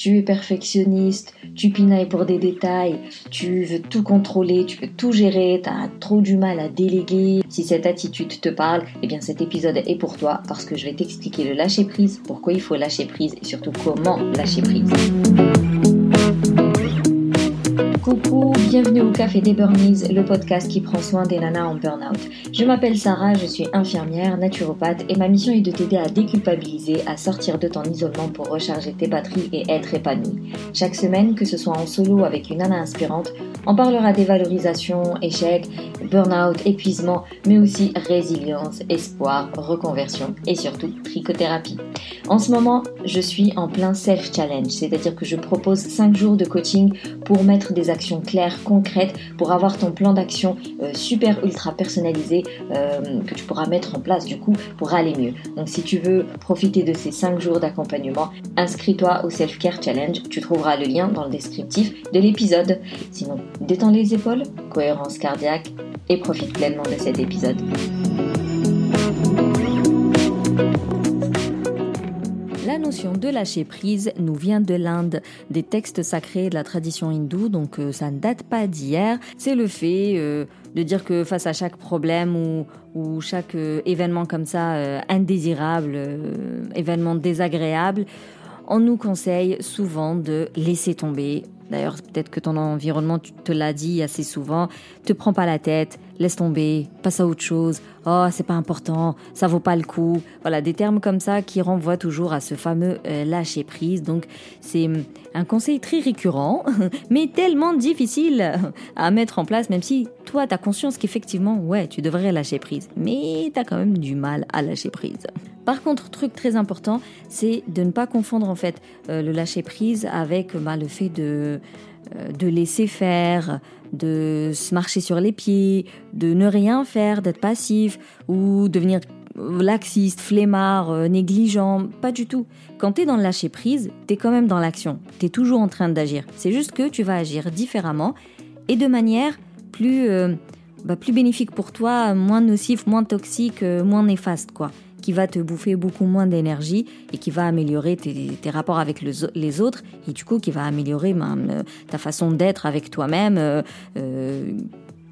tu es perfectionniste, tu pinailles pour des détails, tu veux tout contrôler, tu veux tout gérer, tu as trop du mal à déléguer. Si cette attitude te parle, eh bien cet épisode est pour toi parce que je vais t'expliquer le lâcher prise, pourquoi il faut lâcher prise et surtout comment lâcher prise. Coucou, bienvenue au Café des Burnies, le podcast qui prend soin des nanas en burn-out. Je m'appelle Sarah, je suis infirmière, naturopathe et ma mission est de t'aider à déculpabiliser, à sortir de ton isolement pour recharger tes batteries et être épanouie. Chaque semaine, que ce soit en solo avec une nana inspirante, on parlera des valorisations, échecs, burn-out, épuisement, mais aussi résilience, espoir, reconversion et surtout trichothérapie. En ce moment, je suis en plein self-challenge, c'est-à-dire que je propose 5 jours de coaching pour mettre des actions claires, concrètes, pour avoir ton plan d'action euh, super ultra personnalisé euh, que tu pourras mettre en place du coup pour aller mieux. Donc si tu veux profiter de ces 5 jours d'accompagnement, inscris-toi au Self-Care Challenge, tu trouveras le lien dans le descriptif de l'épisode. Sinon, détends les épaules, cohérence cardiaque et profite pleinement de cet épisode. Notion de lâcher prise nous vient de l'Inde, des textes sacrés de la tradition hindoue, donc euh, ça ne date pas d'hier. C'est le fait euh, de dire que face à chaque problème ou, chaque euh, événement comme ça indésirable, événement désagréable, on nous conseille souvent de laisser tomber, D'ailleurs, peut-être que ton environnement te l'a dit assez souvent. Te prends pas la tête, laisse tomber, passe à autre chose. Oh, c'est pas important, ça vaut pas le coup. Voilà, des termes comme ça qui renvoient toujours à ce fameux euh, lâcher prise. Donc, c'est hum, un conseil très récurrent, mais tellement difficile à mettre en place, même si toi, tu as conscience qu'effectivement, ouais, tu devrais lâcher prise. Mais tu as quand même du mal à lâcher prise. Par contre, truc très important, c'est de ne pas confondre en fait euh, le lâcher prise avec bah, le fait de, de laisser faire, de se marcher sur les pieds, de ne rien faire, d'être passif ou devenir laxiste, flemmard, euh, négligent, pas du tout. Quand tu es dans le lâcher prise, tu es quand même dans l'action, tu es toujours en train d'agir. C'est juste que tu vas agir différemment et de manière plus, bah, plus bénéfique pour toi, moins nocif, moins toxique, moins néfaste quoi qui va te bouffer beaucoup moins d'énergie et qui va améliorer tes, rapports avec les autres et du coup qui va améliorer même, euh, ta façon d'être avec toi-même, euh, euh,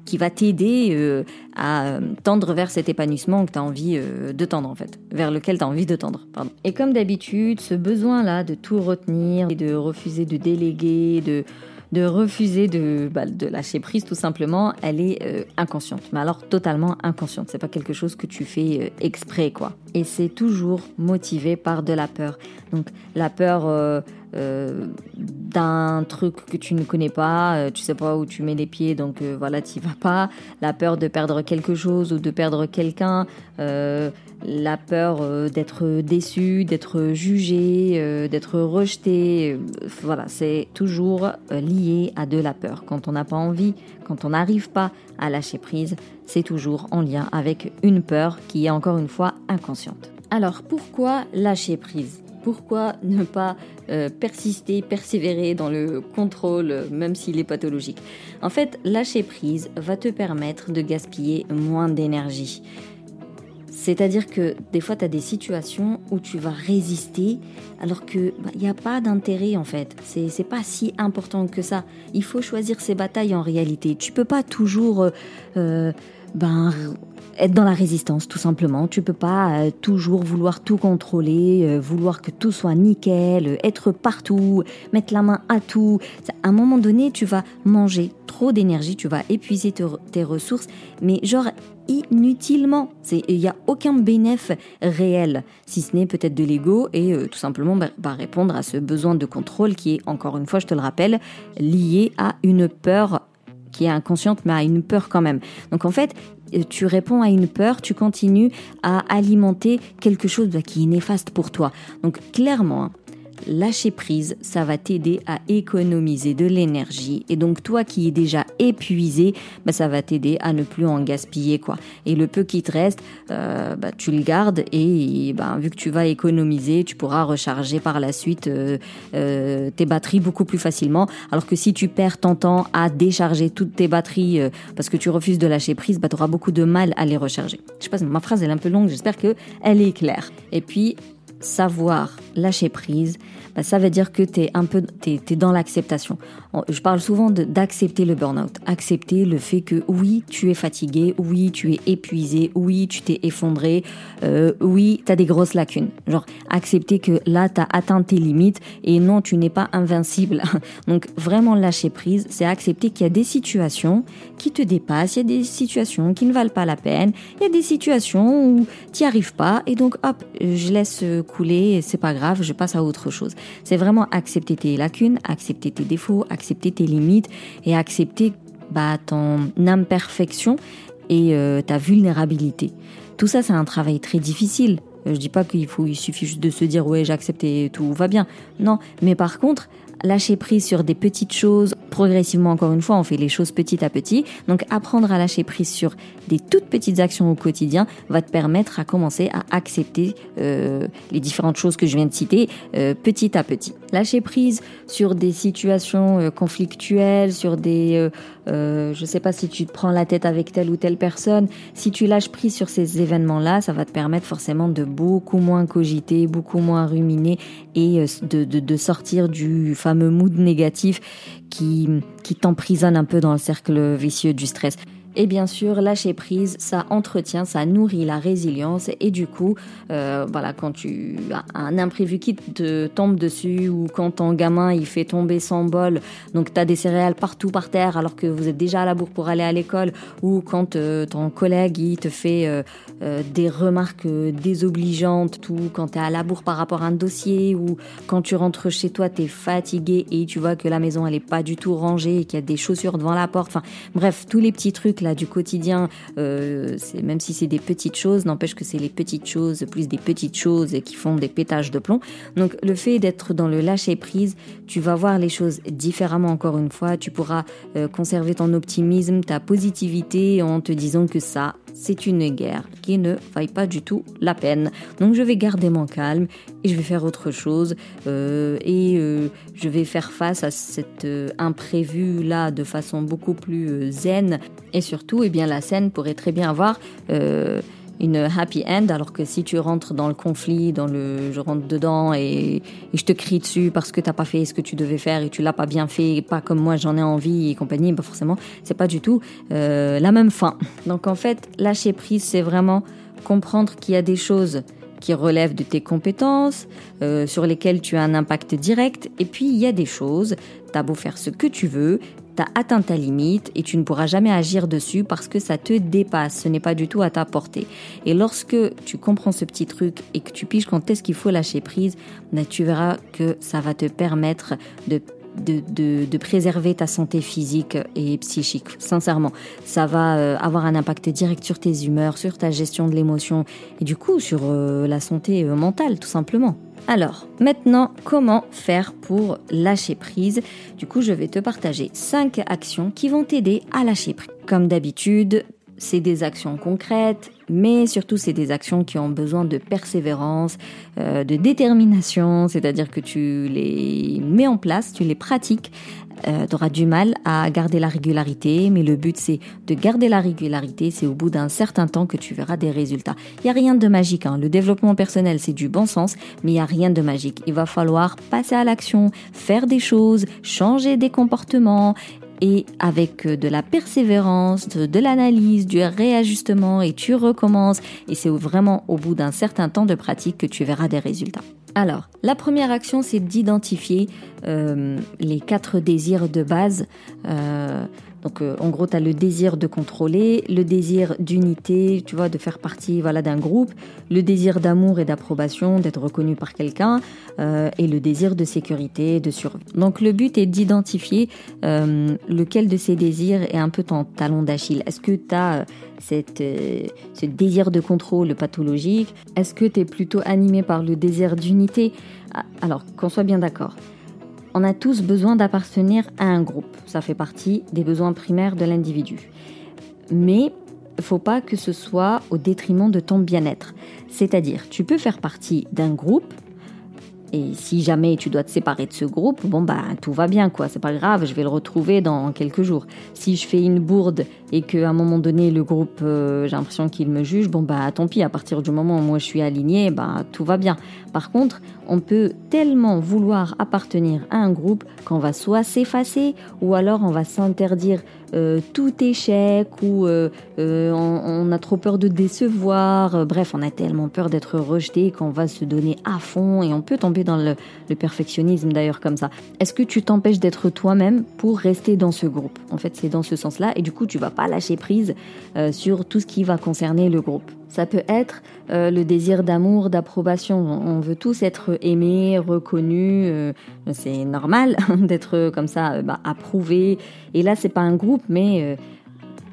qui va t'aider à tendre vers cet épanouissement que tu as envie de tendre en fait, vers lequel tu as envie de tendre. Pardon. Et comme d'habitude, ce besoin-là de tout retenir et de refuser de déléguer, de de refuser de, bah, de lâcher prise tout simplement, elle est euh, inconsciente. Mais alors totalement inconsciente. C'est pas quelque chose que tu fais euh, exprès quoi. Et c'est toujours motivé par de la peur. Donc la peur euh, d'un truc que tu ne connais pas, tu sais pas où tu mets les pieds, donc voilà, tu vas pas. La peur de perdre quelque chose ou de perdre quelqu'un, la peur euh, d'être déçu, d'être jugé, euh, d'être rejeté. Euh, voilà, c'est toujours lié à de la peur. Quand on n'a pas envie, quand on n'arrive pas à lâcher prise, c'est toujours en lien avec une peur qui est encore une fois inconsciente. Alors pourquoi lâcher prise? Pourquoi ne pas persister, persévérer dans le contrôle, même s'il est pathologique? En fait, lâcher prise va te permettre de gaspiller moins d'énergie. C'est-à-dire que des fois, tu as des situations où tu vas résister alors qu'il n'y bah, a pas d'intérêt en fait. C'est, c'est pas si important que ça. Il faut choisir ses batailles en réalité. Tu peux pas toujours euh, euh, ben, être dans la résistance tout simplement. Tu peux pas euh, toujours vouloir tout contrôler, vouloir que tout soit nickel, être partout, mettre la main à tout. À un moment donné, tu vas manger trop d'énergie, tu vas épuiser tes ressources, mais genre inutilement. Il n'y a aucun bénéfice réel, si ce n'est peut-être de l'ego et euh, tout simplement bah, bah, répondre à ce besoin de contrôle qui est, encore une fois, je te le rappelle, lié à une peur qui est inconsciente, mais à une peur quand même. Donc en fait, euh, tu réponds à une peur, tu continues à alimenter quelque chose bah, qui est néfaste pour toi. Donc clairement, hein, lâcher prise, ça va t'aider à économiser de l'énergie. Et donc toi qui es déjà épuisé, bah, ça va t'aider à ne plus en gaspiller quoi. Et le peu qui te reste, euh, bah, tu le gardes et bah, vu que tu vas économiser, tu pourras recharger par la suite euh, euh, tes batteries beaucoup plus facilement. Alors que si tu perds ton temps à décharger toutes tes batteries parce que tu refuses de lâcher prise, bah, tu auras beaucoup de mal à les recharger. Je sais pas, ma phrase est un peu longue, j'espère qu'elle est claire. Et puis savoir lâcher prise, bah, ça veut dire que tu es un peu t'es, es dans l'acceptation. Je parle souvent d'accepter le burn-out, accepter le fait que oui, tu es fatigué, oui, tu es épuisé, oui, tu t'es effondré, euh, oui, tu as des grosses lacunes. Genre accepter que là, tu as atteint tes limites et non, tu n'es pas invincible. Donc vraiment lâcher prise, c'est accepter qu'il y a des situations qui te dépassent, il y a des situations qui ne valent pas la peine, il y a des situations où tu n'y arrives pas et donc hop, je laisse couler, c'est pas grave, je passe à autre chose. C'est vraiment accepter tes lacunes, accepter tes défauts, accepter tes limites et accepter bah, ton imperfection et euh, ta vulnérabilité. Tout ça, c'est un travail très difficile. Je dis pas qu'il faut, il suffit juste de se dire ouais j'accepte et tout va bien. Non, mais par contre, lâcher prise sur des petites choses, progressivement encore une fois, on fait les choses petit à petit. Donc apprendre à lâcher prise sur des toutes petites actions au quotidien va te permettre à commencer à accepter euh, les différentes choses que je viens de citer euh, petit à petit. Lâcher prise sur des situations euh, conflictuelles, sur des, je sais pas si tu te prends la tête avec telle ou telle personne, si tu lâches prise sur ces événements-là, ça va te permettre forcément de beaucoup moins cogiter, beaucoup moins ruminer et de, de, de sortir du fameux mood négatif qui, qui t'emprisonne un peu dans le cercle vicieux du stress. Et bien sûr, lâcher prise, ça entretient, ça nourrit la résilience. Et du coup, euh, voilà, quand tu un imprévu qui te tombe dessus ou quand ton gamin il fait tomber son bol, donc tu as des céréales partout par terre alors que vous êtes déjà à la bourre pour aller à l'école, ou quand euh, ton collègue il te fait euh, des remarques désobligeantes, tout quand tu es à la bourre par rapport à un dossier, ou quand tu rentres chez toi, tu es fatigué et tu vois que la maison elle est pas du tout rangée et qu'il y a des chaussures devant la porte. Enfin, bref, tous les petits trucs là du quotidien, euh, même si c'est des petites choses, n'empêche que c'est les petites choses plus des petites choses qui font des pétages de plomb. Donc le fait d'être dans le lâcher prise, tu vas voir les choses différemment encore une fois. Tu pourras euh, conserver ton optimisme, ta positivité en te disant que ça, c'est une guerre qui ne vaille pas du tout la peine. Donc je vais garder mon calme et je vais faire autre chose euh, et euh, je vais faire face à cet euh, imprévu là de façon beaucoup plus zen et surtout eh bien la scène pourrait très bien avoir une happy end, alors que si tu rentres dans le conflit, dans le je rentre dedans et, je te crie dessus parce que t'as pas fait ce que tu devais faire et tu l'as pas bien fait, pas comme moi j'en ai envie et compagnie, bah forcément c'est pas du tout euh, la même fin. Donc en fait, lâcher prise, c'est vraiment comprendre qu'il y a des choses qui relèvent de tes compétences, euh, sur lesquelles tu as un impact direct, et puis il y a des choses, t'as beau faire ce que tu veux, atteint ta limite et tu ne pourras jamais agir dessus parce que ça te dépasse, ce n'est pas du tout à ta portée. Et lorsque tu comprends ce petit truc et que tu piges quand est-ce qu'il faut lâcher prise, ben, tu verras que ça va te permettre de de, préserver ta santé physique et psychique. Sincèrement, ça va euh, avoir un impact direct sur tes humeurs, sur ta gestion de l'émotion et du coup sur euh, la santé euh, mentale tout simplement. Alors, maintenant, comment faire pour lâcher prise? Du coup, je vais te partager 5 actions qui vont t'aider à lâcher prise. Comme d'habitude, c'est des actions concrètes, mais surtout c'est des actions qui ont besoin de persévérance, euh, de détermination, c'est-à-dire que tu les mets en place, tu les pratiques, euh, tu auras du mal à garder la régularité, mais le but c'est de garder la régularité, c'est au bout d'un certain temps que tu verras des résultats. Il n'y a rien de magique, hein. le développement personnel c'est du bon sens, mais il n'y a rien de magique. Il va falloir passer à l'action, faire des choses, changer des comportements et avec euh, de la persévérance, de, l'analyse, du réajustement et tu recommences et c'est vraiment au bout d'un certain temps de pratique que tu verras des résultats. Alors, la première action, c'est d'identifier euh, les quatre désirs de base. Euh, donc euh, en gros, tu as le désir de contrôler, le désir d'unité, tu vois, de faire partie voilà d'un groupe, le désir d'amour et d'approbation, d'être reconnu par quelqu'un, euh, et le désir de sécurité, de survie. Donc le but est d'identifier euh, lequel de ces désirs est un peu ton talon d'Achille. Est-ce que tu as ce désir de contrôle pathologique? Est-ce que tu es plutôt animé par le désir d'unité? Ah, Alors, qu'on soit bien d'accord. On a tous besoin d'appartenir à un groupe. Ça fait partie des besoins primaires de l'individu. Mais faut pas que ce soit au détriment de ton bien-être. C'est-à-dire, tu peux faire partie d'un groupe Et si jamais tu dois te séparer de ce groupe, bon bah tout va bien quoi, c'est pas grave, je vais le retrouver dans quelques jours. Si je fais une bourde et qu'à un moment donné le groupe, euh, j'ai l'impression qu'il me juge, bon bah tant pis, à partir du moment où moi je suis aligné, bah tout va bien. Par contre, on peut tellement vouloir appartenir à un groupe qu'on va soit s'effacer ou alors on va s'interdire euh, tout échec ou euh, euh, on, a trop peur de décevoir. bref, on a tellement peur d'être rejeté qu'on va se donner à fond et on peut tomber dans le, perfectionnisme d'ailleurs comme ça. Est-ce que tu t'empêches d'être toi-même pour rester dans ce groupe? En fait, c'est dans ce sens-là et du coup, tu vas pas lâcher prise sur tout ce qui va concerner le groupe. Ça peut être euh, le désir d'amour, d'approbation. On veut tous être aimés, reconnus. Euh, c'est normal d'être comme ça, euh, bah, approuvé. Et là, c'est pas un groupe, mais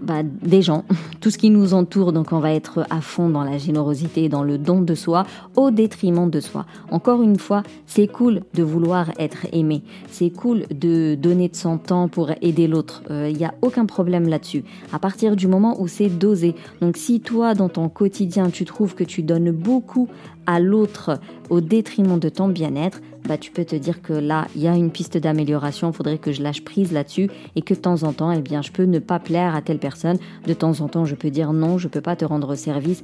bah, des gens, tout ce qui nous entoure. Donc on va être à fond dans la générosité, dans le don de soi, au détriment de soi. Encore une fois, c'est cool de vouloir être aimé. C'est cool de donner de son temps pour aider l'autre. Il euh, n'y a aucun problème là-dessus. À partir du moment où c'est dosé. Donc si toi, dans ton quotidien, tu trouves que tu donnes beaucoup à l'autre au détriment de ton bien-être, bah, tu peux te dire que là, il y a une piste d'amélioration, il faudrait que je lâche prise là-dessus et que de temps en temps, eh bien, je peux ne pas plaire à telle personne. De temps en temps, je peux dire non, je peux pas te rendre service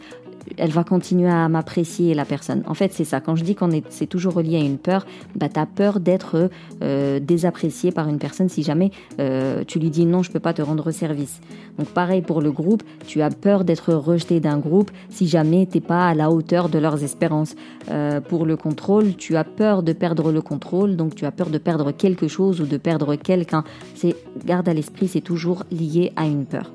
elle va continuer à m'apprécier la personne. En fait, c'est ça. Quand je dis qu'on est, c'est toujours relié à une peur, bah as peur d'être euh, désapprécié par une personne si jamais euh, tu lui dis non, je peux pas te rendre service. Donc pareil pour le groupe, tu as peur d'être rejeté d'un groupe si jamais t'es pas à la hauteur de leurs espérances. Euh, pour le contrôle, tu as peur de perdre le contrôle, donc tu as peur de perdre quelque chose ou de perdre quelqu'un. C'est garde à l'esprit, c'est toujours lié à une peur.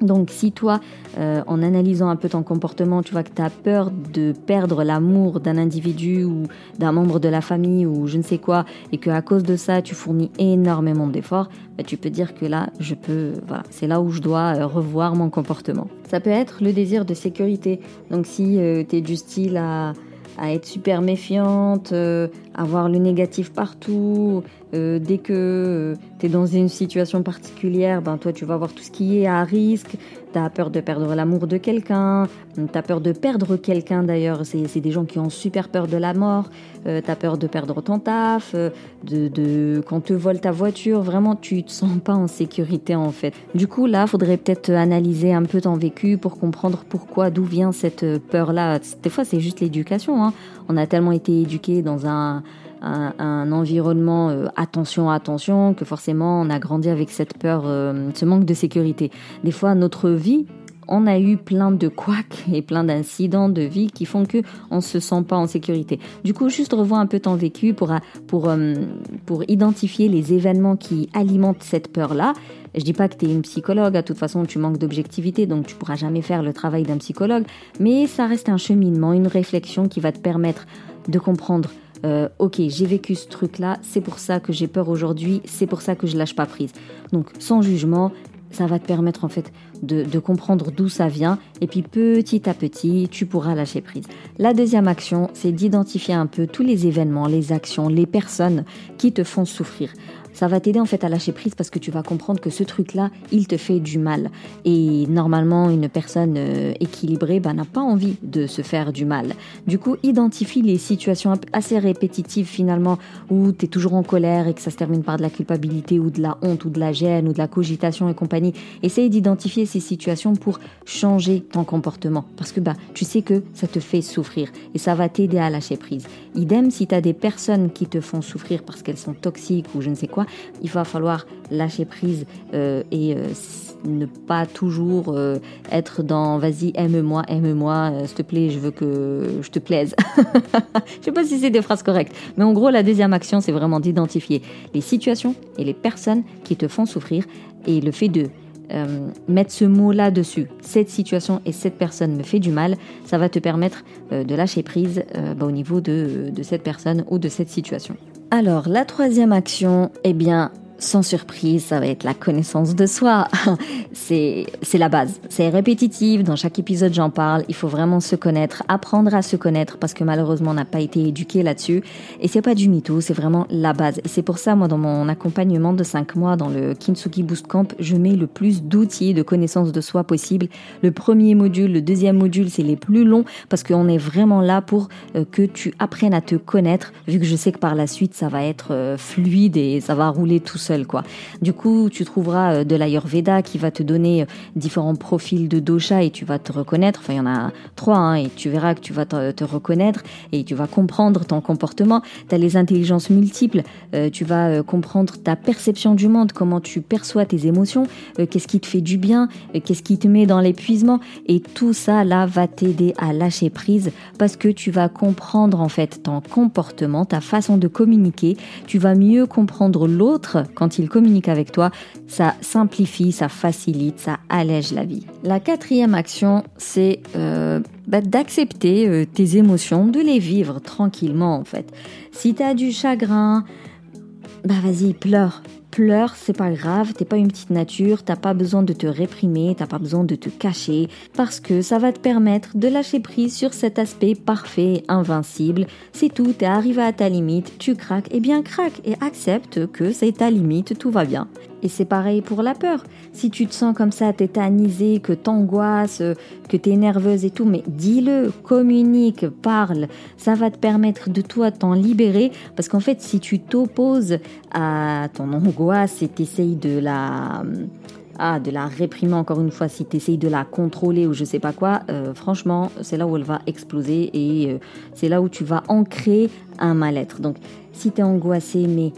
Donc si toi, euh, en analysant un peu ton comportement, tu vois que tu as peur de perdre l'amour d'un individu ou d'un membre de la famille ou je ne sais quoi, et que à cause de ça, tu fournis énormément d'efforts, bah, tu peux dire que là, je peux, voilà, c'est là où je dois euh, revoir mon comportement. Ça peut être le désir de sécurité. Donc si euh, tu es du style à à être super méfiante, euh, à voir le négatif partout. Euh, dès que euh, tu es dans une situation particulière, ben toi tu vas voir tout ce qui est à risque. Tu as peur de perdre l'amour de quelqu'un, tu as peur de perdre quelqu'un d'ailleurs. C'est des gens qui ont super peur de la mort. tu as peur de perdre ton taf, de, de quand te vole ta voiture. Vraiment, tu te sens pas en sécurité en fait. Du coup, là, faudrait peut-être analyser un peu ton vécu pour comprendre pourquoi, d'où vient cette peur-là. Des fois, c'est juste l'éducation. Hein. On a tellement été éduqués dans un, environnement euh, attention, attention, que forcément on a grandi avec cette peur, euh, ce manque de sécurité. Des fois, notre vie, on a eu plein de couacs et plein d'incidents de vie qui font que on se sent pas en sécurité. Du coup, juste revois un peu ton vécu pour pour euh, pour identifier les événements qui alimentent cette peur-là. Je dis pas que tu es une psychologue, à toute façon tu manques d'objectivité, donc tu pourras jamais faire le travail d'un psychologue, mais ça reste un cheminement, une réflexion qui va te permettre de comprendre euh, ok, j'ai vécu ce truc-là, c'est pour ça que j'ai peur aujourd'hui, c'est pour ça que je lâche pas prise. Donc sans jugement, ça va te permettre en fait de, comprendre d'où ça vient et puis petit à petit tu pourras lâcher prise. La deuxième action c'est d'identifier un peu tous les événements, les actions, les personnes qui te font souffrir ça va t'aider en fait à lâcher prise parce que tu vas comprendre que ce truc-là, il te fait du mal. Et normalement, une personne euh, équilibrée bah, n'a pas envie de se faire du mal. Du coup, identifie les situations assez répétitives finalement où tu es toujours en colère et que ça se termine par de la culpabilité ou de la honte ou de la gêne ou de la cogitation et compagnie. Essaye d'identifier ces situations pour changer ton comportement parce que bah, tu sais que ça te fait souffrir et ça va t'aider à lâcher prise. Idem si tu as des personnes qui te font souffrir parce qu'elles sont toxiques ou je ne sais quoi, il va falloir lâcher prise euh, et euh, ne pas toujours euh, être dans vas-y aime-moi aime-moi s'il te plaît je veux que je te plaise je sais pas si c'est des phrases correctes mais en gros la deuxième action c'est vraiment d'identifier les situations et les personnes qui te font souffrir et le fait de mettre ce mot là dessus. Cette situation et cette personne me fait du mal ça va te permettre de lâcher prise bah, au niveau de, de cette personne ou de cette situation. Alors, la troisième action, eh bien, sans surprise, ça va être la connaissance de soi. c'est, la base. C'est répétitif. Dans chaque épisode, j'en parle. Il faut vraiment se connaître, apprendre à se connaître parce que malheureusement, on n'a pas été éduqué là-dessus. Et c'est pas du mytho, c'est vraiment la base. Et c'est pour ça, moi, dans mon accompagnement de 5 mois dans le Kintsugi Boost Camp, je mets le plus d'outils de connaissance de soi possible. Le premier module, le deuxième module, c'est les plus longs parce qu'on est vraiment là pour euh, que tu apprennes à te connaître, vu que je sais que par la suite, ça va être euh, fluide et ça va rouler tout seul, quoi. Du coup, tu trouveras euh, de l'Ayurveda qui va te donner euh, différents profils de dosha et tu vas te reconnaître. Enfin, il y en a trois, hein, et tu verras que tu vas te, reconnaître et tu vas comprendre ton comportement. Tu as les intelligences multiples, euh, tu vas comprendre ta perception du monde, comment tu perçois tes émotions, qu'est-ce qui te fait du bien, qu'est-ce qui te met dans l'épuisement. Et tout ça, là, va t'aider à lâcher prise parce que tu vas comprendre, en fait, ton comportement, ta façon de communiquer. Tu vas mieux comprendre l'autre quand il communique avec toi, ça simplifie, ça facilite, ça allège la vie. La quatrième action, c'est euh, bah, d'accepter euh, tes émotions, de les vivre tranquillement en fait. Si tu as du chagrin, bah vas-y, pleure, pleure, c'est pas grave, t'es pas une petite nature, t'as pas besoin de te réprimer, t'as pas besoin de te cacher, parce que ça va te permettre de lâcher prise sur cet aspect parfait, invincible. C'est tout, t'es arrivé à ta limite, tu craques, et bien craque et accepte que c'est ta limite, tout va bien. Et c'est pareil pour la peur. Si tu te sens comme ça tétanisé, que t'angoisses, que t'es nerveuse et tout, mais dis-le, communique, parle. Ça va te permettre de toi t'en libérer. Parce qu'en fait, si tu t'opposes à ton angoisse et t'essayes de la ah, de la réprimer encore une fois, si tu essayes de la contrôler ou je sais pas quoi, euh, franchement, c'est là où elle va exploser et euh, c'est là où tu vas ancrer un mal-être. Donc, si tu es angoissé, mais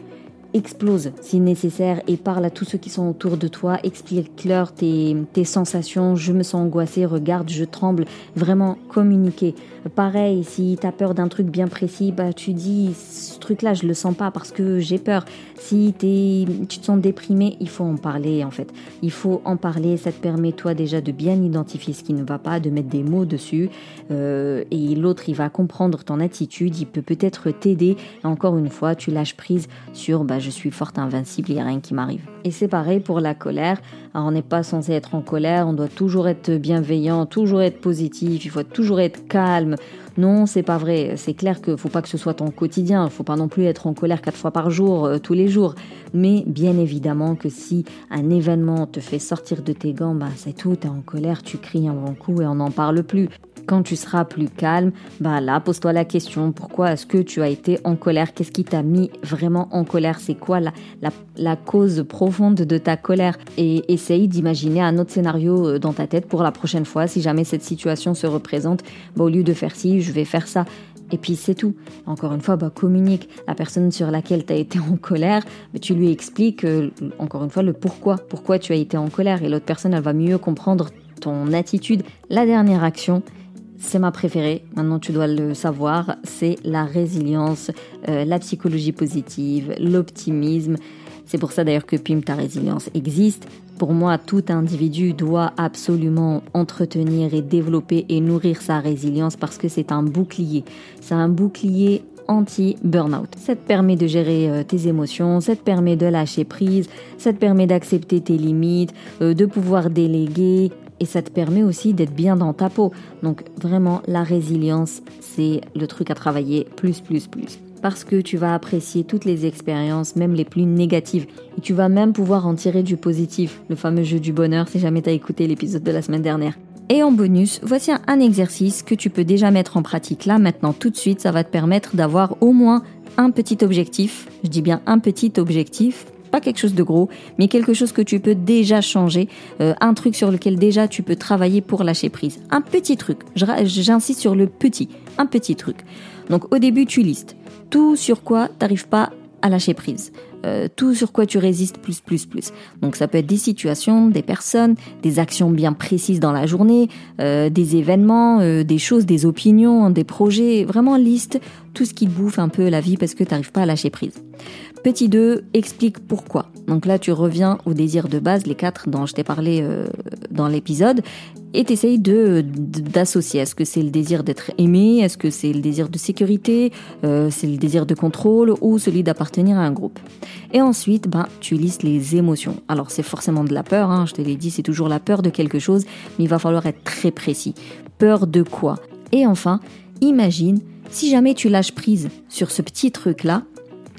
explose si nécessaire et parle à tous ceux qui sont autour de toi, explique-leur tes, tes sensations, je me sens angoissée, regarde, je tremble, vraiment communiquer. Pareil, si tu as peur d'un truc bien précis, bah tu dis ce truc-là, je le sens pas parce que j'ai peur. Si es, tu te sens déprimé, il faut en parler en fait. Il faut en parler, ça te permet toi déjà de bien identifier ce qui ne va pas, de mettre des mots dessus euh, et l'autre il va comprendre ton attitude, il peut peut-être t'aider. Encore une fois, tu lâches prise sur bah je suis forte, invincible, il n'y a rien qui m'arrive. Et c'est pareil pour la colère. Alors, on n'est pas censé être en colère, on doit toujours être bienveillant, toujours être positif, il faut toujours être calme. Non, c'est pas vrai. C'est clair qu'il faut pas que ce soit ton quotidien. Faut pas non plus être en colère quatre fois par jour, euh, tous les jours. Mais bien évidemment que si un événement te fait sortir de tes gants, bah, c'est tout. T'es en colère, tu cries un bon coup et on n'en parle plus. Quand tu seras plus calme, bah là, pose-toi la question, pourquoi est-ce que tu as été en colère? Qu'est-ce qui t'a mis vraiment en colère? C'est quoi la, cause profonde de ta colère? Et essaye d'imaginer un autre scénario euh, dans ta tête pour la prochaine fois. Si jamais cette situation se représente, bah, au lieu de faire ci, je vais faire ça. Et puis c'est tout. Encore une fois, bah, communique. La personne sur laquelle tu as été en colère, mais tu lui expliques, euh, encore une fois, le pourquoi. Pourquoi tu as été en colère? Et l'autre personne, elle va mieux comprendre ton attitude. La dernière action, c'est ma préférée, maintenant tu dois le savoir, c'est la résilience, euh, la psychologie positive, l'optimisme. C'est pour ça d'ailleurs que PIM Ta Résilience existe. Pour moi, tout individu doit absolument entretenir et développer et nourrir sa résilience parce que c'est un bouclier. C'est un bouclier anti-burnout. Ça te permet de gérer euh, tes émotions, ça te permet de lâcher prise, ça te permet d'accepter tes limites, euh, de pouvoir déléguer, et ça te permet aussi d'être bien dans ta peau. Donc vraiment, la résilience, c'est le truc à travailler plus, plus, plus. Parce que tu vas apprécier toutes les expériences, même les plus négatives. Et tu vas même pouvoir en tirer du positif, le fameux jeu du bonheur, si jamais tu as écouté l'épisode de la semaine dernière. Et en bonus, voici un exercice que tu peux déjà mettre en pratique là, maintenant, tout de suite. Ça va te permettre d'avoir au moins un petit objectif. Je dis bien un petit objectif pas quelque chose de gros, mais quelque chose que tu peux déjà changer, euh, un truc sur lequel déjà tu peux travailler pour lâcher prise. Un petit truc, j'insiste sur le petit, un petit truc. Donc au début, tu listes tout sur quoi tu n'arrives pas à lâcher prise. Euh, tout sur quoi tu résistes plus, plus, plus. Donc ça peut être des situations, des personnes, des actions bien précises dans la journée, euh, des événements, des choses, des opinions, des projets. Vraiment liste tout ce qui te bouffe un peu la vie parce que tu n'arrives pas à lâcher prise. Petit 2, explique pourquoi. Donc là, tu reviens au désir de base, les quatre dont je t'ai parlé euh, dans l'épisode, et t'essayes de d'associer. Est-ce que c'est le désir d'être aimé? Est-ce que c'est le désir de sécurité? Euh, C'est le désir de contrôle ou celui d'appartenir à un groupe? Et ensuite, ben, tu listes les émotions. Alors c'est forcément de la peur, hein, je te l'ai dit, c'est toujours la peur de quelque chose, mais il va falloir être très précis. Peur de quoi? Et enfin, imagine si jamais tu lâches prise sur ce petit truc-là,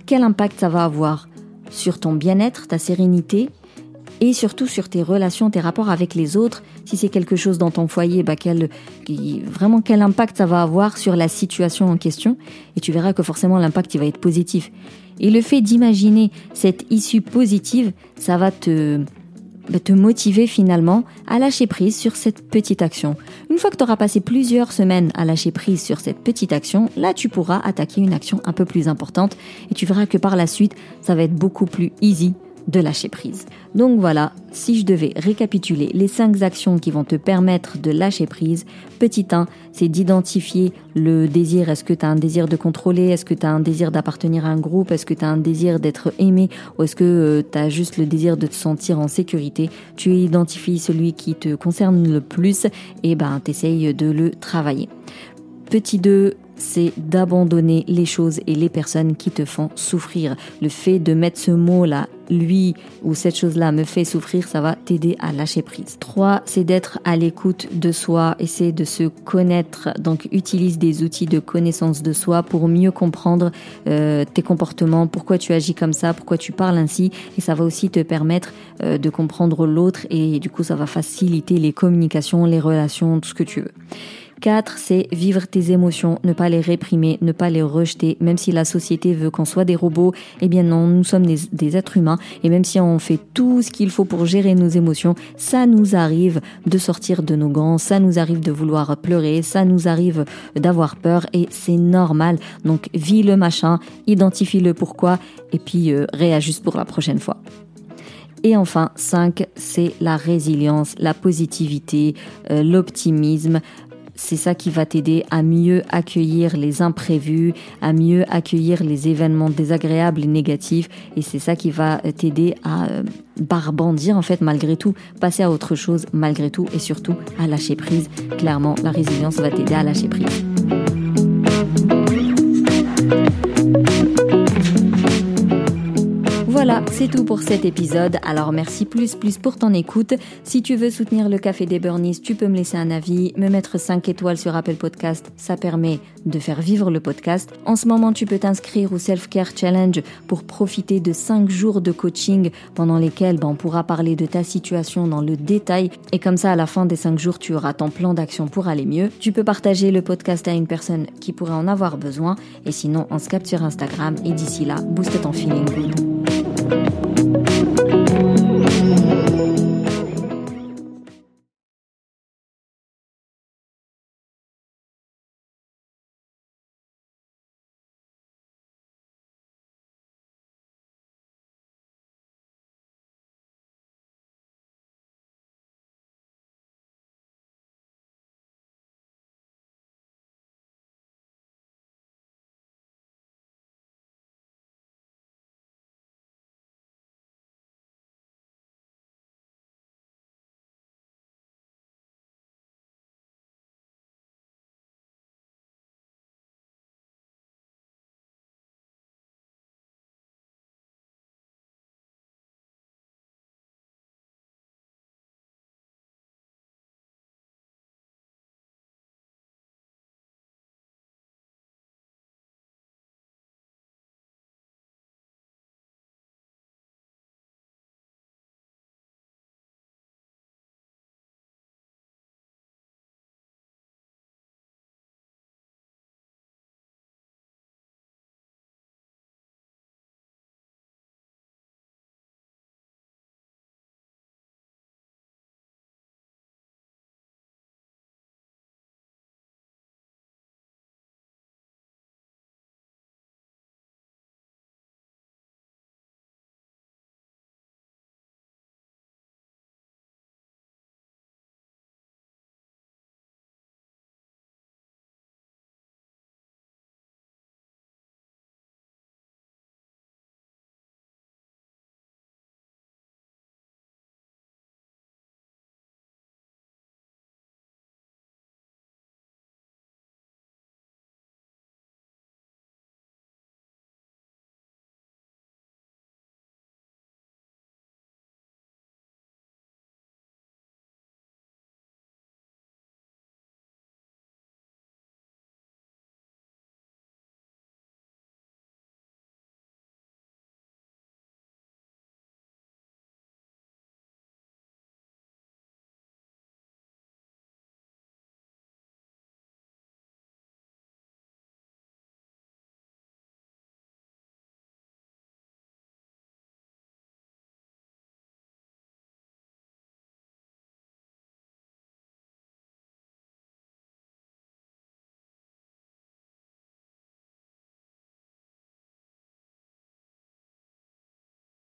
quel impact ça va avoir sur ton bien-être, ta sérénité et surtout sur tes relations, tes rapports avec les autres. Si c'est quelque chose dans ton foyer, bah vraiment quel impact ça va avoir sur la situation en question. Et tu verras que forcément l'impact va être positif. Et le fait d'imaginer cette issue positive, ça va te, te motiver finalement à lâcher prise sur cette petite action. Une fois que tu auras passé plusieurs semaines à lâcher prise sur cette petite action, là tu pourras attaquer une action un peu plus importante et tu verras que par la suite, ça va être beaucoup plus easy de lâcher prise. Donc voilà, si je devais récapituler les cinq actions qui vont te permettre de lâcher prise, petit 1, c'est d'identifier le désir. Est-ce que tu as un désir de contrôler? Est-ce que tu as un désir d'appartenir à un groupe? Est-ce que tu as un désir d'être aimé? Ou est-ce que euh, tu as juste le désir de te sentir en sécurité? Tu identifies celui qui te concerne le plus et ben t'essayes de le travailler. Petit 2, c'est d'abandonner les choses et les personnes qui te font souffrir. Le fait de mettre ce mot-là, lui ou cette chose-là me fait souffrir, ça va t'aider à lâcher prise. 3, c'est d'être à l'écoute de soi, essayer de se connaître, donc utilise des outils de connaissance de soi pour mieux comprendre euh, tes comportements, pourquoi tu agis comme ça, pourquoi tu parles ainsi, et ça va aussi te permettre euh, de comprendre l'autre et du coup ça va faciliter les communications, les relations, tout ce que tu veux. 4, c'est vivre tes émotions, ne pas les réprimer, ne pas les rejeter, même si la société veut qu'on soit des robots, eh bien non, nous sommes des, êtres humains, et même si on fait tout ce qu'il faut pour gérer nos émotions, ça nous arrive de sortir de nos gants, ça nous arrive de vouloir pleurer, ça nous arrive d'avoir peur, et c'est normal. Donc vis le machin, identifie le pourquoi, et puis euh, réajuste pour la prochaine fois. Et enfin, 5, c'est la résilience, la positivité, euh, l'optimisme, c'est ça qui va t'aider à mieux accueillir les imprévus, à mieux accueillir les événements désagréables et négatifs. Et c'est ça qui va t'aider à euh, barbandir en fait malgré tout, passer à autre chose malgré tout et surtout à lâcher prise. Clairement, la résilience va t'aider à lâcher prise. Voilà, c'est tout pour cet épisode. Alors merci plus plus pour ton écoute. Si tu veux soutenir le Café des Burnies, tu peux me laisser un avis, me mettre 5 étoiles sur Apple Podcast. Ça permet de faire vivre le podcast. En ce moment, tu peux t'inscrire au Self Care Challenge pour profiter de 5 jours de coaching pendant lesquels ben, on pourra parler de ta situation dans le détail. Et comme ça, à la fin des 5 jours, tu auras ton plan d'action pour aller mieux. Tu peux partager le podcast à une personne qui pourrait en avoir besoin. Et sinon, on se capte sur Instagram. Et d'ici là, booste ton feeling.